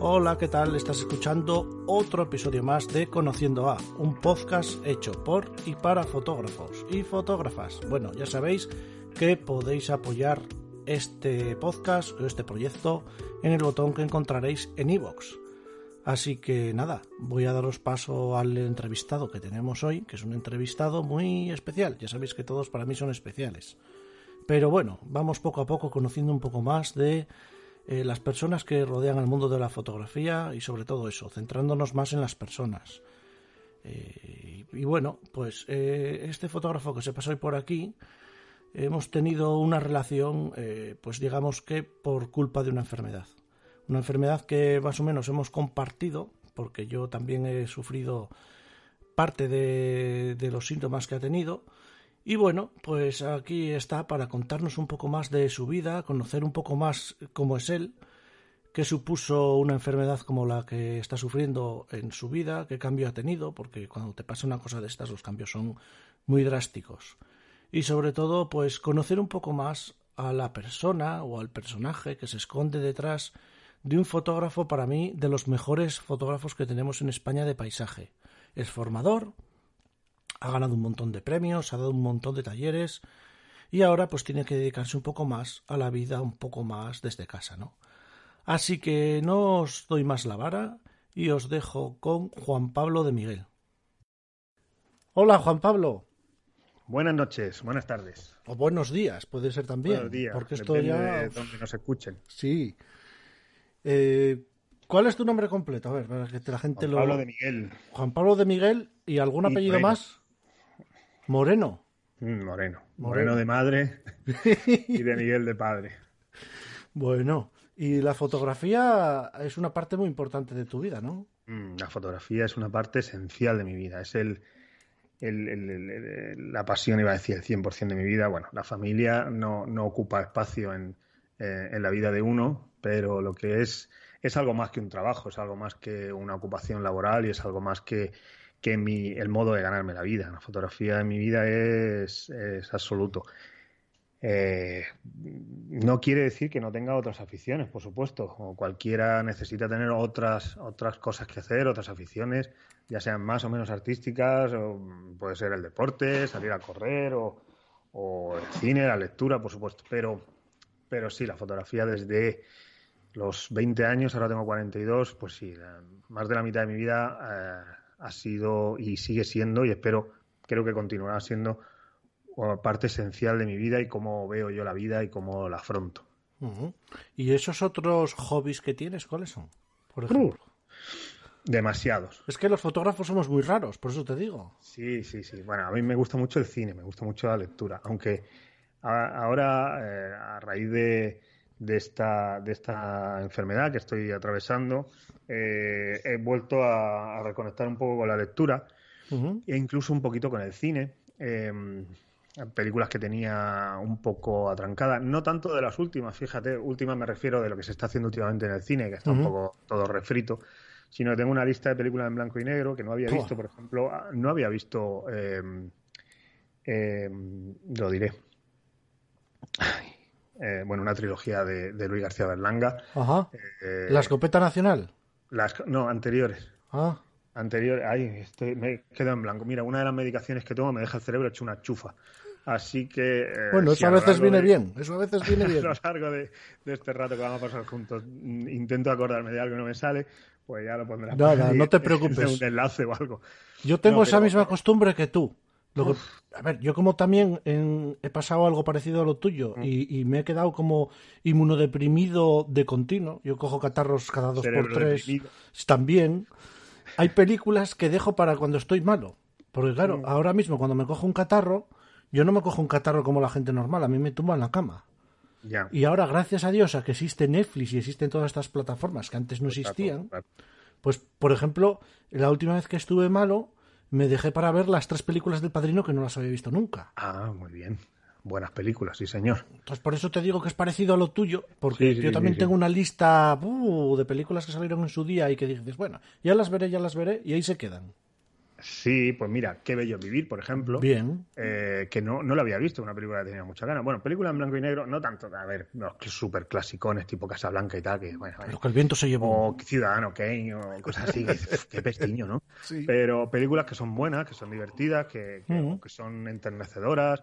Hola, ¿qué tal? Estás escuchando otro episodio más de Conociendo a, un podcast hecho por y para fotógrafos y fotógrafas. Bueno, ya sabéis que podéis apoyar este podcast o este proyecto en el botón que encontraréis en iVoox. Así que nada, voy a daros paso al entrevistado que tenemos hoy, que es un entrevistado muy especial. Ya sabéis que todos para mí son especiales. Pero bueno, vamos poco a poco conociendo un poco más de eh, las personas que rodean al mundo de la fotografía y sobre todo eso, centrándonos más en las personas. Eh, y, bueno, pues eh, este fotógrafo que se pasó hoy por aquí, hemos tenido una relación, pues digamos que por culpa de una enfermedad. Una enfermedad que más o menos hemos compartido, porque yo también he sufrido parte de, de los síntomas que ha tenido y bueno, pues aquí está para contarnos un poco más de su vida, conocer un poco más cómo es él, qué supuso una enfermedad como la que está sufriendo en su vida, qué cambio ha tenido, porque cuando te pasa una cosa de estas los cambios son muy drásticos. Y sobre todo, pues conocer un poco más a la persona o al personaje que se esconde detrás de un fotógrafo para mí de los mejores fotógrafos que tenemos en España de paisaje. Es formador, ha ganado un montón de premios, ha dado un montón de talleres y ahora pues tiene que dedicarse un poco más a la vida, un poco más desde casa, ¿no? Así que no os doy más la vara y os dejo con Juan Pablo de Miguel. Hola Juan Pablo. Buenas noches, buenas tardes. O buenos días, puede ser también. Buenos días, porque esto ya. De donde nos escuchen. Sí. Eh, ¿Cuál es tu nombre completo? A ver, para que la gente Juan lo. Pablo de Miguel. Juan Pablo de Miguel y algún Y apellido más. Moreno. Mm, Moreno. Moreno. Moreno de madre y de Miguel de padre. Bueno, y la fotografía es una parte muy importante de tu vida, ¿no? Mm, La fotografía es una parte esencial de mi vida. Es el, el- el- el- el- la pasión, iba a decir, el 100% de mi vida. Bueno, la familia no, no ocupa espacio en, eh, en la vida de uno, pero lo que es es algo más que un trabajo, es algo más que una ocupación laboral y es algo más que, que mi, el modo de ganarme la vida. La fotografía en mi vida es, es absoluto. Eh, no quiere decir que no tenga otras aficiones, por supuesto. O cualquiera necesita tener otras, otras cosas que hacer, otras aficiones, ya sean más o menos artísticas, o puede ser el deporte, salir a correr, o, o el cine, la lectura, por supuesto. Pero, pero sí, la fotografía desde los 20 años, ahora tengo 42, pues sí, más de la mitad de mi vida eh, ha sido y sigue siendo, y espero, creo que continuará siendo parte esencial de mi vida y cómo veo yo la vida y cómo la afronto. ¿Y esos otros hobbies que tienes, cuáles son? Por ejemplo. Demasiados. Es que los fotógrafos somos muy raros, por eso te digo. Sí, sí, sí. Bueno, a mí me gusta mucho el cine, me gusta mucho la lectura, aunque a- ahora, eh, a raíz de, de esta, de esta enfermedad que estoy atravesando, eh, he vuelto a, a reconectar un poco con la lectura e incluso un poquito con el cine. eh, películas que tenía un poco atrancadas, no tanto de las últimas, fíjate, últimas me refiero de lo que se está haciendo últimamente en el cine, que está un poco todo refrito, sino que tengo una lista de películas en blanco y negro que no había visto, por ejemplo, ah, no había visto, eh, eh, lo diré, Ay, eh, bueno, una trilogía de, de Luis García Berlanga, Ajá. eh, ¿La escopeta nacional? las, no, anteriores, Ah, anterior, ay, estoy, me quedo en blanco. Mira, una de las medicaciones que tomo me deja el cerebro hecho una chufa. Así que. eh, bueno, si eso a lo veces viene de- bien. Eso a veces viene A bien. lo largo de, de este rato que vamos a pasar juntos, mm, intento acordarme de algo que no me sale, pues ya lo pondrás Nada, no te preocupes. un enlace o algo. Yo tengo No, esa pero- misma costumbre que tú. A ver, yo como también he pasado algo parecido a lo tuyo mm. y, me he quedado como inmunodeprimido de continuo. Yo cojo catarros cada dos por tres. También hay películas que dejo para cuando estoy malo. Porque claro, mm. ahora mismo cuando me cojo un catarro, yo no me cojo un catarro como la gente normal, a mí me tumba en la cama. Y ahora, gracias a Dios, a que existe Netflix y existen todas estas plataformas que antes no existían, pues, por ejemplo, la última vez que estuve malo, me dejé para ver las tres películas del Padrino que no las había visto nunca. Ah, muy bien. Buenas películas, sí, señor. Entonces, por eso te digo que es parecido a lo tuyo, porque yo también tengo una lista uh, de películas que salieron en su día y que dices, bueno, ya las veré, ya las veré, y ahí se quedan. Sí, pues mira, Qué Bello Vivir, por ejemplo. Bien. Eh, que no, no lo había visto, una película que tenía mucha ganas. Bueno, película en blanco y negro, no tanto, a ver, los súper clasicones tipo Casablanca y tal, que bueno. Lo que el viento se llevó. O Ciudadano Kane o cosas así, qué pestiño, ¿no? Sí. Pero películas que son buenas, que son divertidas, que, que son enternecedoras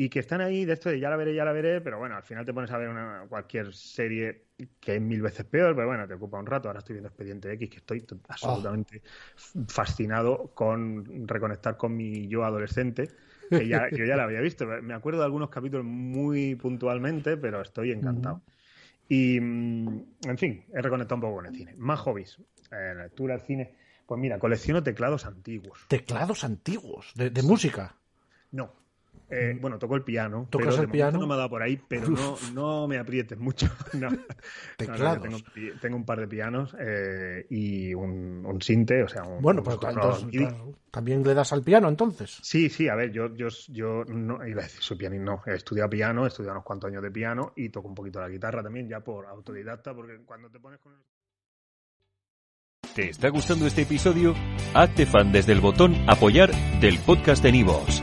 y que están ahí de esto de ya la veré, ya la veré, pero bueno, al final te pones a ver una, cualquier serie que es mil veces peor, pero bueno, te ocupa un rato. Ahora estoy viendo Expediente X, que estoy absolutamente fascinado con reconectar con mi yo adolescente, que ya, yo ya la había visto. Me acuerdo de algunos capítulos muy puntualmente, pero estoy encantado. Y, mm, en fin, he reconectado un poco con el cine. Más hobbies. Eh, lectura, el cine. Pues mira, colecciono teclados antiguos. ¿Teclados antiguos? ¿De, música? No, eh, mm. bueno, toco el piano. ¿Tocas pero el piano? No me ha dado por ahí, pero no, no, me aprietes mucho. No. Teclados. tengo, un par de pianos eh, y un, un, sinte, o sea, un, Bueno, pues también le das al piano entonces. Sí, sí, a ver, yo, yo, yo no iba a decir soy pianista, no. He estudiado piano, he estudiado unos cuantos años de piano y toco un poquito la guitarra también, ya por autodidacta, porque cuando te pones con el... ¿Te está gustando este episodio? Hazte fan desde el botón Apoyar del podcast de Nivos.